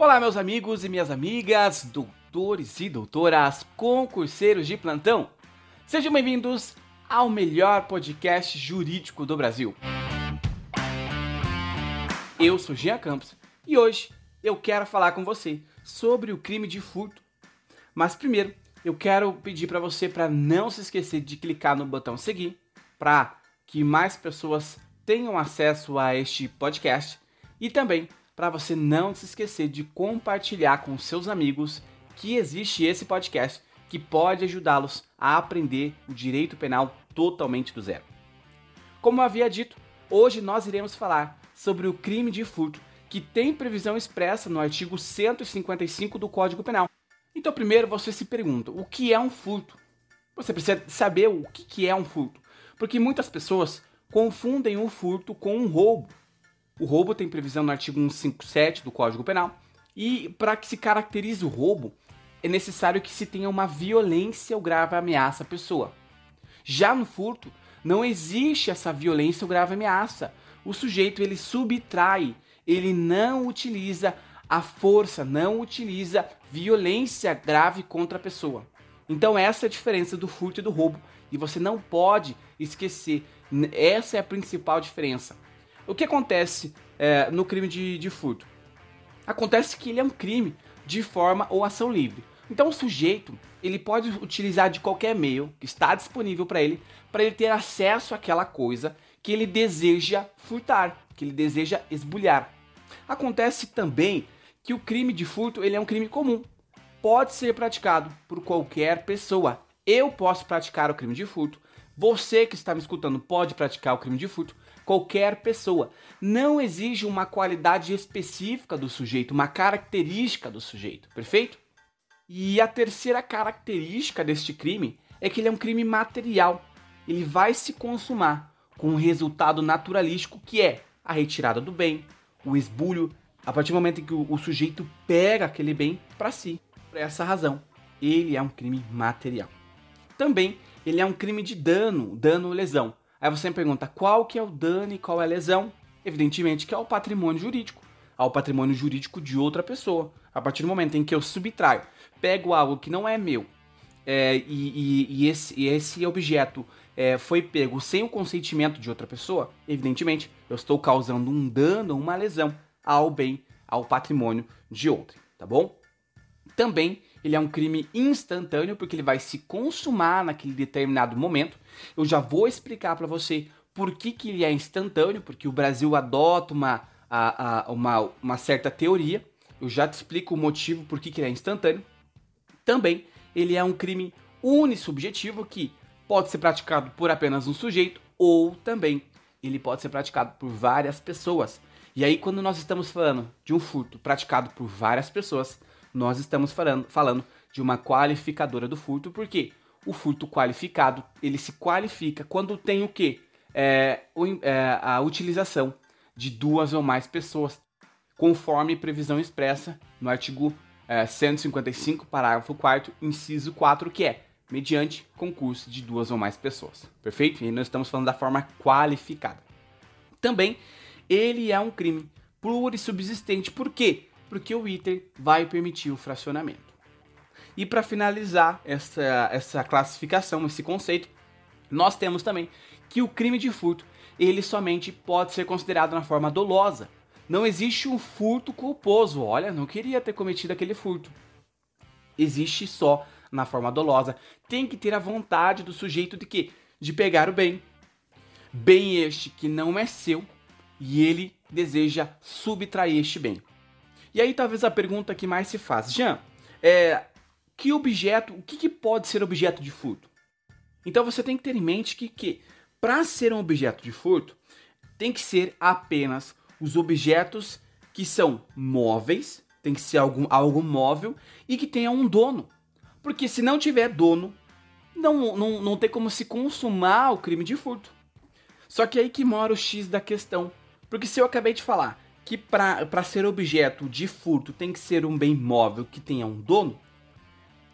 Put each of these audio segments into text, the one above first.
Olá, meus amigos e minhas amigas, doutores e doutoras, concurseiros de plantão. Sejam bem-vindos ao melhor podcast jurídico do Brasil. Eu sou Jean Campos e hoje eu quero falar com você sobre o crime de furto. Mas primeiro, eu quero pedir para você para não se esquecer de clicar no botão seguir para que mais pessoas tenham acesso a este podcast e também para você não se esquecer de compartilhar com seus amigos que existe esse podcast que pode ajudá-los a aprender o direito penal totalmente do zero. Como eu havia dito, hoje nós iremos falar sobre o crime de furto que tem previsão expressa no artigo 155 do Código Penal. Então, primeiro você se pergunta: o que é um furto? Você precisa saber o que é um furto, porque muitas pessoas confundem o furto com um roubo. O roubo tem previsão no artigo 157 do Código Penal. E para que se caracterize o roubo, é necessário que se tenha uma violência ou grave ameaça à pessoa. Já no furto, não existe essa violência ou grave ameaça. O sujeito ele subtrai, ele não utiliza a força, não utiliza violência grave contra a pessoa. Então essa é a diferença do furto e do roubo e você não pode esquecer. Essa é a principal diferença. O que acontece é, no crime de, de furto? Acontece que ele é um crime de forma ou ação livre. Então o sujeito ele pode utilizar de qualquer meio que está disponível para ele para ele ter acesso àquela coisa que ele deseja furtar, que ele deseja esbulhar. Acontece também que o crime de furto ele é um crime comum. Pode ser praticado por qualquer pessoa. Eu posso praticar o crime de furto. Você que está me escutando pode praticar o crime de furto qualquer pessoa. Não exige uma qualidade específica do sujeito, uma característica do sujeito, perfeito? E a terceira característica deste crime é que ele é um crime material. Ele vai se consumar com um resultado naturalístico que é a retirada do bem, o esbulho, a partir do momento em que o, o sujeito pega aquele bem para si. Por essa razão, ele é um crime material. Também ele é um crime de dano, dano lesão. Aí você me pergunta qual que é o dano e qual é a lesão? Evidentemente que é o patrimônio jurídico, ao patrimônio jurídico de outra pessoa. A partir do momento em que eu subtraio, pego algo que não é meu é, e, e, e, esse, e, esse, objeto é, foi pego sem o consentimento de outra pessoa, evidentemente eu estou causando um dano, uma lesão ao bem, ao patrimônio de outra, tá bom? Também ele é um crime instantâneo porque ele vai se consumar naquele determinado momento. Eu já vou explicar para você por que, que ele é instantâneo, porque o Brasil adota uma, a, a, uma, uma certa teoria. Eu já te explico o motivo por que, que ele é instantâneo. Também ele é um crime unissubjetivo que pode ser praticado por apenas um sujeito ou também ele pode ser praticado por várias pessoas. E aí, quando nós estamos falando de um furto praticado por várias pessoas, nós estamos falando, falando de uma qualificadora do furto, porque o furto qualificado ele se qualifica quando tem o que? É, é, a utilização de duas ou mais pessoas, conforme previsão expressa no artigo é, 155, parágrafo 4 inciso 4, que é mediante concurso de duas ou mais pessoas. Perfeito? E nós estamos falando da forma qualificada. Também ele é um crime plurissubsistente. Por quê? Porque o ITER vai permitir o fracionamento. E para finalizar essa, essa classificação, esse conceito, nós temos também que o crime de furto ele somente pode ser considerado na forma dolosa. Não existe um furto culposo. Olha, não queria ter cometido aquele furto. Existe só na forma dolosa. Tem que ter a vontade do sujeito de que de pegar o bem, bem este que não é seu, e ele deseja subtrair este bem. E aí talvez a pergunta que mais se faz, Jean, é que objeto, o que, que pode ser objeto de furto? Então você tem que ter em mente que, que para ser um objeto de furto, tem que ser apenas os objetos que são móveis, tem que ser algum, algo móvel e que tenha um dono. Porque se não tiver dono, não, não, não tem como se consumar o crime de furto. Só que aí que mora o X da questão. Porque se eu acabei de falar que para ser objeto de furto tem que ser um bem móvel que tenha um dono,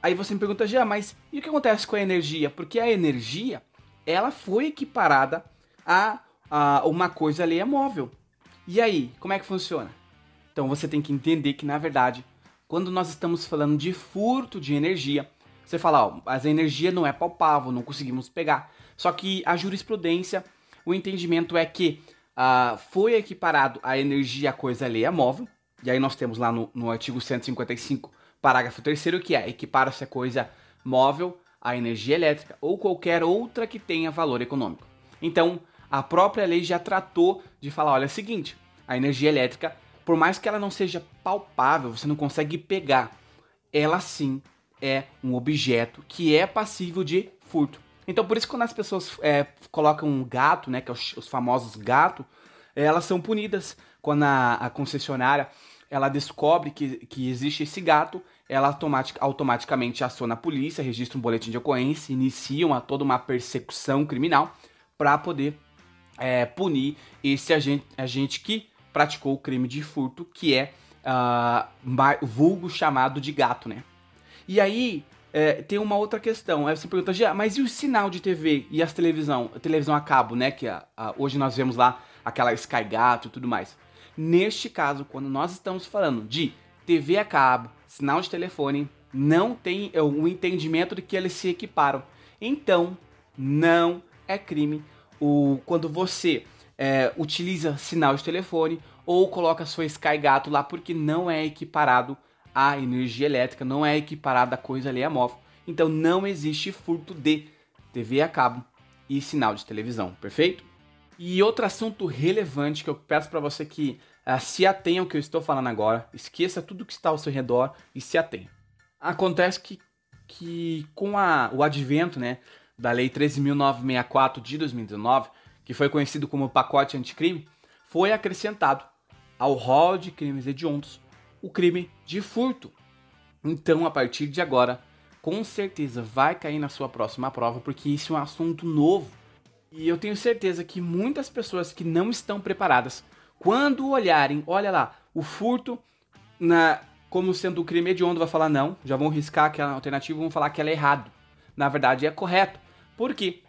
aí você me pergunta, já, mas e o que acontece com a energia? Porque a energia, ela foi equiparada a, a uma coisa ali é móvel. E aí, como é que funciona? Então você tem que entender que, na verdade, quando nós estamos falando de furto de energia, você fala, ó, mas a energia não é palpável, não conseguimos pegar. Só que a jurisprudência, o entendimento é que uh, foi equiparado a energia a coisa alheia móvel, e aí nós temos lá no, no artigo 155, parágrafo 3 que é equipara-se a coisa móvel à energia elétrica ou qualquer outra que tenha valor econômico. Então, a própria lei já tratou de falar, olha, é o seguinte, a energia elétrica, por mais que ela não seja palpável, você não consegue pegar, ela sim é um objeto que é passível de furto. Então, por isso, quando as pessoas é, colocam um gato, né, que é os, os famosos gato, elas são punidas. Quando a, a, concessionária ela descobre que, que existe esse gato, ela automatic, automaticamente aciona a polícia, registra um boletim de ocorrência, inicia uma, toda uma persecução criminal para poder é, punir esse agente, agente que praticou o crime de furto, que é uh, vulgo chamado de gato, né? E aí, é, tem uma outra questão. Aí você pergunta, mas e o sinal de TV e as televisão, a televisão a cabo, né? Que a, a, hoje nós vemos lá aquela Sky Gato e tudo mais. Neste caso, quando nós estamos falando de TV a cabo, sinal de telefone, não tem é, o entendimento de que eles se equiparam. Então, não é crime o, quando você é, utiliza sinal de telefone ou coloca sua Sky Gato lá porque não é equiparado a energia elétrica, não é equiparada a coisa ali a móvel. Então não existe furto de TV a cabo e sinal de televisão, perfeito? E outro assunto relevante que eu peço para você que uh, se atenha ao que eu estou falando agora, esqueça tudo que está ao seu redor e se atenha. Acontece que, que com a, o advento né, da Lei 13.964 de 2019, que foi conhecido como pacote anticrime, foi acrescentado ao rol de crimes hediondos o crime de furto. Então, a partir de agora, com certeza vai cair na sua próxima prova, porque isso é um assunto novo. E eu tenho certeza que muitas pessoas que não estão preparadas, quando olharem, olha lá, o furto na como sendo o crime hediondo, vai falar não, já vão riscar aquela alternativa, vão falar que ela é errado. Na verdade, é correto. Por quê?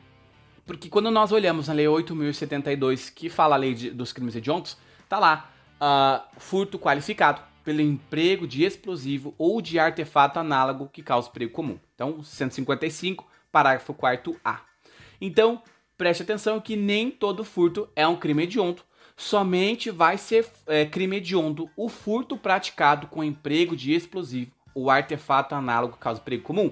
Porque quando nós olhamos na Lei 8.072, que fala a lei de, dos crimes hediondos, tá lá, uh, furto qualificado pelo emprego de explosivo ou de artefato análogo que causa perigo comum. Então, 155, parágrafo 4 A. Então, preste atenção que nem todo furto é um crime hediondo. Somente vai ser é, crime hediondo o furto praticado com emprego de explosivo ou artefato análogo que causa perigo comum.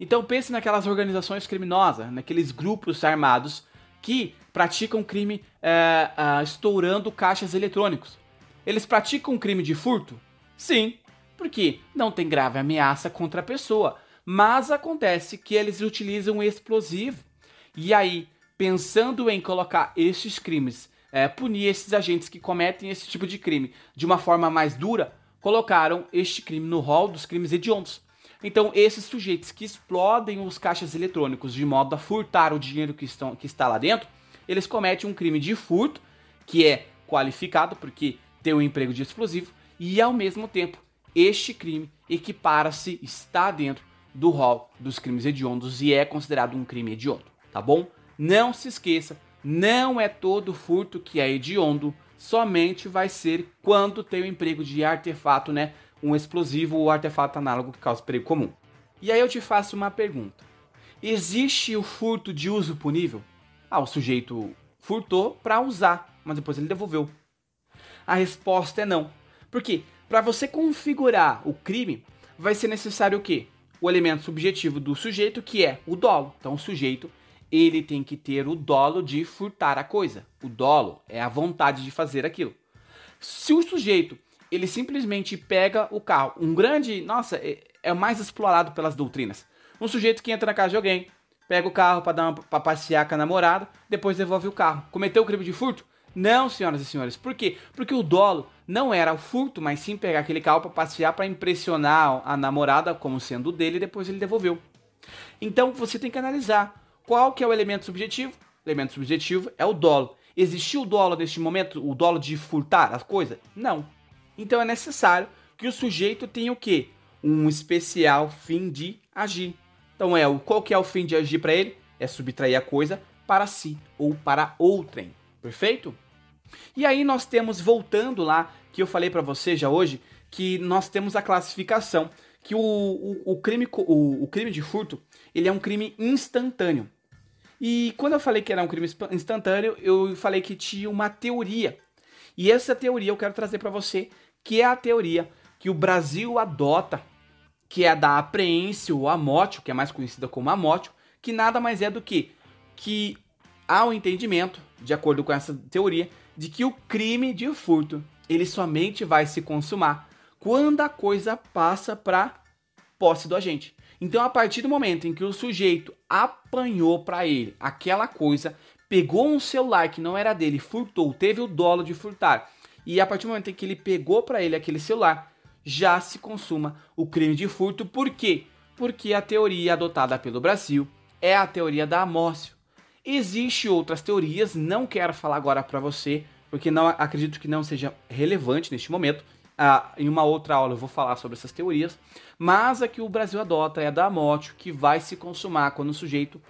Então pense naquelas organizações criminosas, naqueles grupos armados que praticam crime é, é, estourando caixas eletrônicos. Eles praticam crime de furto? Sim, porque não tem grave ameaça contra a pessoa, mas acontece que eles utilizam explosivo. E aí, pensando em colocar esses crimes, é, punir esses agentes que cometem esse tipo de crime de uma forma mais dura, colocaram este crime no rol dos crimes hediondos. Então, esses sujeitos que explodem os caixas eletrônicos de modo a furtar o dinheiro que, estão, que está lá dentro, eles cometem um crime de furto, que é qualificado porque tem um emprego de explosivo, e ao mesmo tempo este crime equipara-se, está dentro do rol dos crimes hediondos e é considerado um crime hediondo, tá bom? Não se esqueça, não é todo furto que é hediondo, somente vai ser quando tem o emprego de artefato, né? Um explosivo ou artefato análogo que causa perigo comum. E aí eu te faço uma pergunta. Existe o furto de uso punível? Ah, o sujeito furtou para usar, mas depois ele devolveu. A resposta é não. Porque para você configurar o crime, vai ser necessário o quê? O elemento subjetivo do sujeito, que é o dolo. Então, o sujeito ele tem que ter o dolo de furtar a coisa. O dolo é a vontade de fazer aquilo. Se o sujeito ele simplesmente pega o carro, um grande, nossa, é, é mais explorado pelas doutrinas. Um sujeito que entra na casa de alguém, pega o carro para dar para passear com a namorada, depois devolve o carro. Cometeu o crime de furto? Não, senhoras e senhores. Por quê? Porque o dolo não era o furto, mas sim pegar aquele carro para passear para impressionar a namorada como sendo dele e depois ele devolveu. Então você tem que analisar qual que é o elemento subjetivo. O elemento subjetivo é o dolo. Existiu o dolo neste momento, o dolo de furtar as coisas? Não. Então é necessário que o sujeito tenha o quê? Um especial fim de agir. Então é o qual que é o fim de agir para ele? É subtrair a coisa para si ou para outrem. Perfeito? E aí nós temos, voltando lá, que eu falei para você já hoje, que nós temos a classificação, que o, o, o crime, o, o crime de furto, ele é um crime instantâneo. E quando eu falei que era um crime instantâneo, eu falei que tinha uma teoria. E essa teoria eu quero trazer para você, que é a teoria que o Brasil adota, que é a da apreensio ou amótio, que é mais conhecida como amótio, que nada mais é do que que há o um entendimento, de acordo com essa teoria, de que o crime de furto ele somente vai se consumar quando a coisa passa para posse do agente. Então, a partir do momento em que o sujeito apanhou para ele aquela coisa, pegou um celular que não era dele, furtou, teve o dolo de furtar, e a partir do momento em que ele pegou para ele aquele celular, já se consuma o crime de furto. Por quê? Porque a teoria adotada pelo Brasil é a teoria da amócio. Existem outras teorias, não quero falar agora para você, porque não acredito que não seja relevante neste momento. Ah, em uma outra aula eu vou falar sobre essas teorias, mas a que o Brasil adota é a da amócio, que vai se consumar quando o sujeito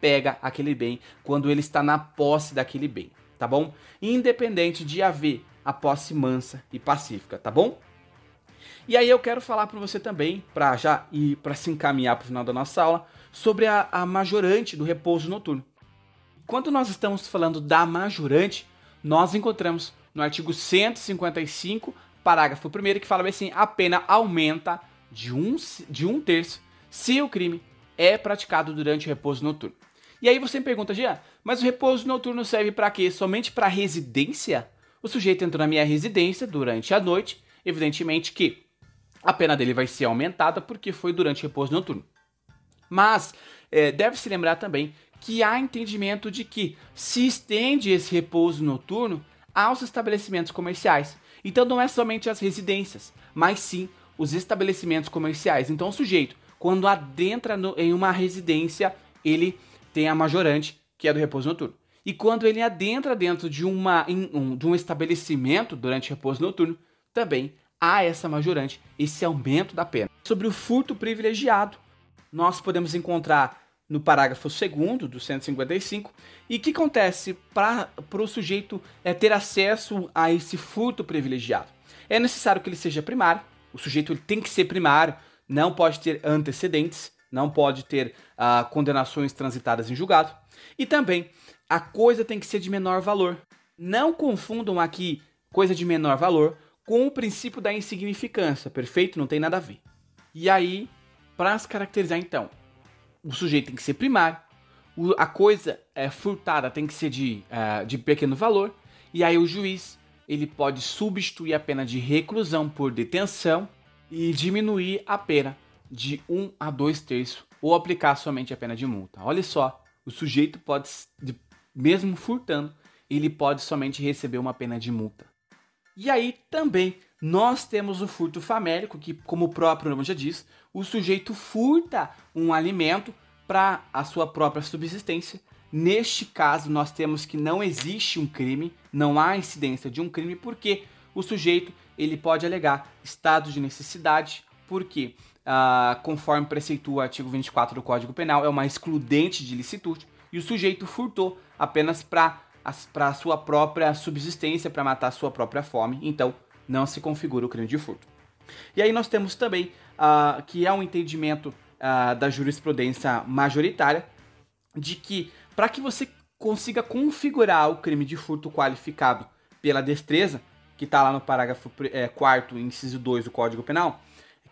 pega aquele bem, quando ele está na posse daquele bem, tá bom? Independente de haver a posse mansa e pacífica, tá bom? E aí eu quero falar para você também, para já ir para se encaminhar para o final da nossa aula, sobre a, a majorante do repouso noturno. Quando nós estamos falando da majorante, nós encontramos no artigo 155, parágrafo 1 que fala assim: a pena aumenta de um, de um terço se o crime é praticado durante o repouso noturno. E aí você me pergunta, Jean, mas o repouso noturno serve para quê? Somente para residência? O sujeito entrou na minha residência durante a noite, evidentemente que a pena dele vai ser aumentada porque foi durante o repouso noturno. Mas é, deve-se lembrar também que há entendimento de que se estende esse repouso noturno aos estabelecimentos comerciais. Então não é somente as residências, mas sim os estabelecimentos comerciais. Então o sujeito, quando adentra no, em uma residência, ele tem a majorante, que é do repouso noturno. E quando ele adentra dentro de, uma, um, de um estabelecimento durante repouso noturno, também há essa majorante, esse aumento da pena. Sobre o furto privilegiado, nós podemos encontrar no parágrafo 2 do 155. E que acontece para o sujeito é, ter acesso a esse furto privilegiado? É necessário que ele seja primário, o sujeito ele tem que ser primário, não pode ter antecedentes, não pode ter uh, condenações transitadas em julgado. E também a coisa tem que ser de menor valor. Não confundam aqui coisa de menor valor com o princípio da insignificância, perfeito? Não tem nada a ver. E aí, para se caracterizar então, o sujeito tem que ser primário, a coisa é, furtada tem que ser de, uh, de pequeno valor, e aí o juiz ele pode substituir a pena de reclusão por detenção e diminuir a pena de 1 um a 2 terços, ou aplicar somente a pena de multa. Olha só, o sujeito pode, mesmo furtando, ele pode somente receber uma pena de multa. E aí também nós temos o furto famélico, que, como o próprio nome já diz, o sujeito furta um alimento para a sua própria subsistência. Neste caso, nós temos que não existe um crime, não há incidência de um crime, porque o sujeito ele pode alegar estado de necessidade, porque, ah, conforme preceitua o artigo 24 do Código Penal, é uma excludente de licitude, e o sujeito furtou apenas para para a sua própria subsistência, para matar a sua própria fome. Então, não se configura o crime de furto. E aí nós temos também uh, que é um entendimento uh, da jurisprudência majoritária de que para que você consiga configurar o crime de furto qualificado pela destreza, que está lá no parágrafo é, 4 inciso 2 do Código Penal,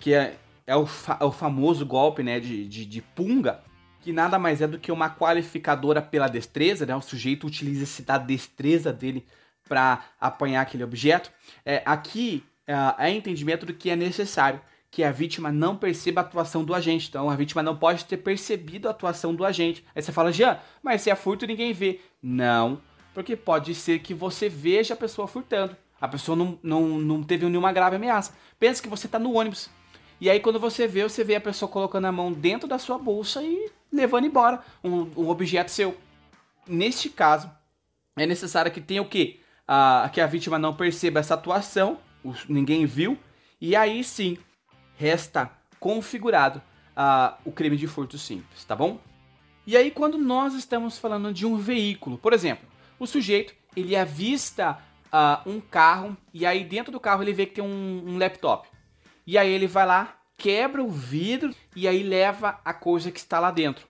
que é, é, o, fa é o famoso golpe né, de, de, de punga, que nada mais é do que uma qualificadora pela destreza, né? O sujeito utiliza-se da destreza dele para apanhar aquele objeto. É, aqui é, é entendimento do que é necessário que a vítima não perceba a atuação do agente. Então a vítima não pode ter percebido a atuação do agente. Aí você fala, Jean, mas se é furto ninguém vê. Não, porque pode ser que você veja a pessoa furtando. A pessoa não, não, não teve nenhuma grave ameaça. Pensa que você está no ônibus. E aí quando você vê, você vê a pessoa colocando a mão dentro da sua bolsa e levando embora um, um objeto seu. Neste caso, é necessário que tenha o quê? Ah, que a vítima não perceba essa atuação, ninguém viu, e aí sim resta configurado ah, o crime de furto simples, tá bom? E aí quando nós estamos falando de um veículo, por exemplo, o sujeito ele avista uh, um carro e aí dentro do carro ele vê que tem um, um laptop. E aí ele vai lá, quebra o vidro e aí leva a coisa que está lá dentro.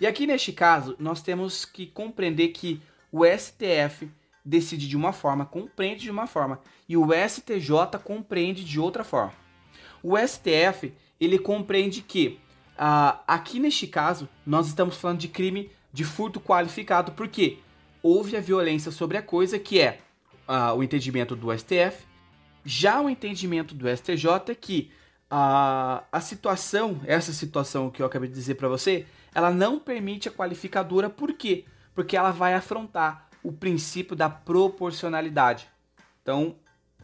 E aqui neste caso, nós temos que compreender que o STF decide de uma forma, compreende de uma forma, e o STJ compreende de outra forma. O STF, ele compreende que uh, aqui neste caso, nós estamos falando de crime de furto qualificado, porque houve a violência sobre a coisa, que é uh, o entendimento do STF. Já o entendimento do STJ é que uh, a situação, essa situação que eu acabei de dizer para você, ela não permite a qualificadora, por quê? Porque ela vai afrontar o princípio da proporcionalidade. Então,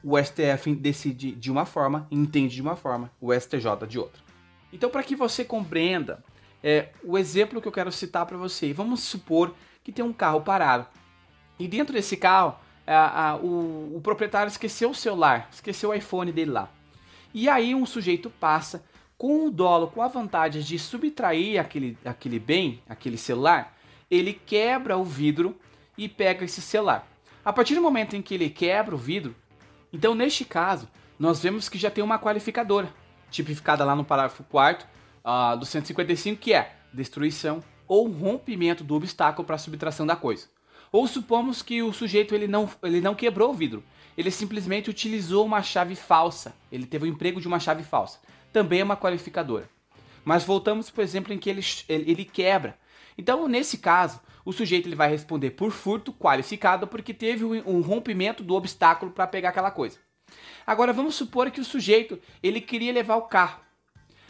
o STF decide de uma forma, entende de uma forma, o STJ de outra. Então, para que você compreenda é, o exemplo que eu quero citar para você, vamos supor que tem um carro parado e dentro desse carro a, a, o, o proprietário esqueceu o celular, esqueceu o iPhone dele lá. E aí um sujeito passa com o dolo, com a vantagem de subtrair aquele, aquele bem, aquele celular, ele quebra o vidro e pega esse celular. A partir do momento em que ele quebra o vidro, então neste caso, nós vemos que já tem uma qualificadora, tipificada lá no parágrafo 4 uh, do 155, que é destruição ou rompimento do obstáculo para subtração da coisa. Ou supomos que o sujeito ele não, ele não quebrou o vidro, ele simplesmente utilizou uma chave falsa, ele teve o emprego de uma chave falsa. Também é uma qualificadora. Mas voltamos o exemplo em que ele, ele quebra. Então, nesse caso, o sujeito ele vai responder por furto qualificado porque teve um rompimento do obstáculo para pegar aquela coisa. Agora vamos supor que o sujeito ele queria levar o carro.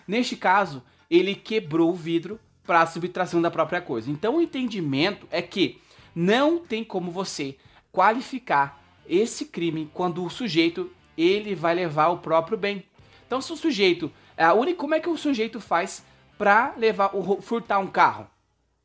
Neste caso, ele quebrou o vidro para a subtração da própria coisa. Então o entendimento é que não tem como você qualificar esse crime quando o sujeito ele vai levar o próprio bem. Então se o sujeito, a única, como é que o sujeito faz para levar furtar um carro?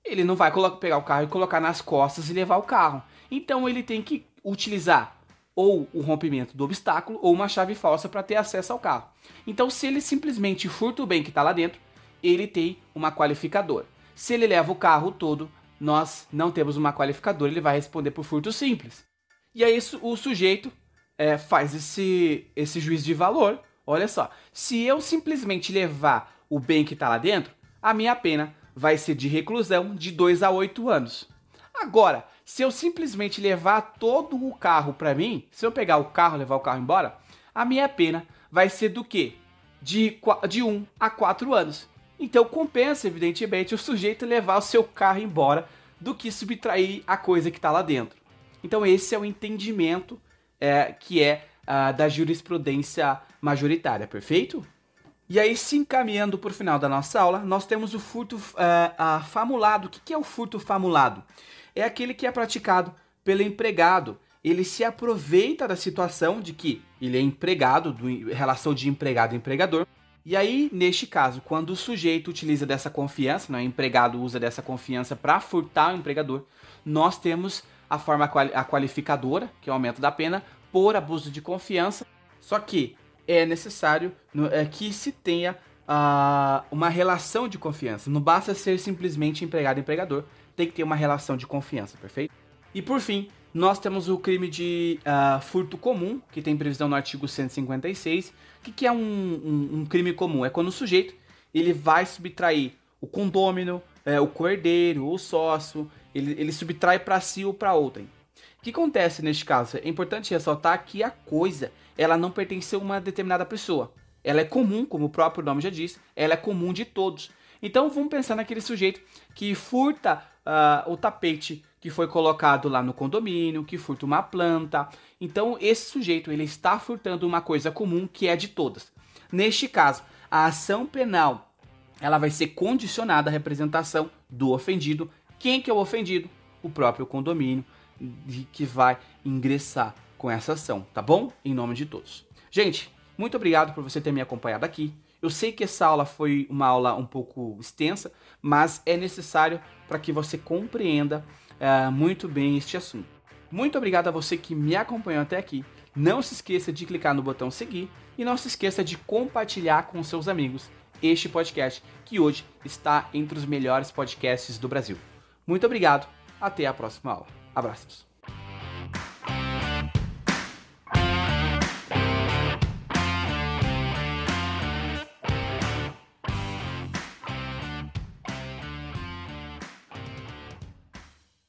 Ele não vai pegar o carro e colocar nas costas e levar o carro. Então ele tem que utilizar ou o rompimento do obstáculo ou uma chave falsa para ter acesso ao carro. Então, se ele simplesmente furta o bem que está lá dentro, ele tem uma qualificadora. Se ele leva o carro todo, nós não temos uma qualificadora, ele vai responder por furto simples. E aí o sujeito é, faz esse, esse juiz de valor. Olha só, se eu simplesmente levar o bem que está lá dentro, a minha pena vai ser de reclusão de 2 a 8 anos. Agora, se eu simplesmente levar todo o carro para mim, se eu pegar o carro, levar o carro embora, a minha pena vai ser do quê? De, de 1 a 4 anos. Então compensa, evidentemente, o sujeito levar o seu carro embora do que subtrair a coisa que está lá dentro. Então esse é o entendimento é, que é uh, da jurisprudência majoritária, perfeito? E aí, se encaminhando para o final da nossa aula, nós temos o furto uh, uh, famulado. O que, que é o furto famulado? É aquele que é praticado pelo empregado. Ele se aproveita da situação de que ele é empregado, do, relação de empregado e empregador. E aí, neste caso, quando o sujeito utiliza dessa confiança, não, é? o empregado usa dessa confiança para furtar o empregador, nós temos a forma a qualificadora, que é o aumento da pena, por abuso de confiança. Só que é necessário é, que se tenha uh, uma relação de confiança. Não basta ser simplesmente empregado empregador, tem que ter uma relação de confiança, perfeito? E por fim, nós temos o crime de uh, furto comum, que tem previsão no artigo 156. O que, que é um, um, um, crime comum? É quando o sujeito ele vai subtrair o condômino, é, o coerdeiro, o sócio, ele, ele subtrai para si ou para outrem. O que acontece neste caso? É importante ressaltar que a coisa ela não pertence a uma determinada pessoa. Ela é comum, como o próprio nome já diz, ela é comum de todos. Então vamos pensar naquele sujeito que furta uh, o tapete que foi colocado lá no condomínio, que furta uma planta. Então esse sujeito ele está furtando uma coisa comum que é de todas. Neste caso, a ação penal ela vai ser condicionada à representação do ofendido. Quem que é o ofendido? O próprio condomínio que vai ingressar com essa ação, tá bom? Em nome de todos. Gente, muito obrigado por você ter me acompanhado aqui. Eu sei que essa aula foi uma aula um pouco extensa, mas é necessário para que você compreenda uh, muito bem este assunto. Muito obrigado a você que me acompanhou até aqui. Não se esqueça de clicar no botão seguir e não se esqueça de compartilhar com seus amigos este podcast, que hoje está entre os melhores podcasts do Brasil. Muito obrigado, até a próxima aula. Abraços.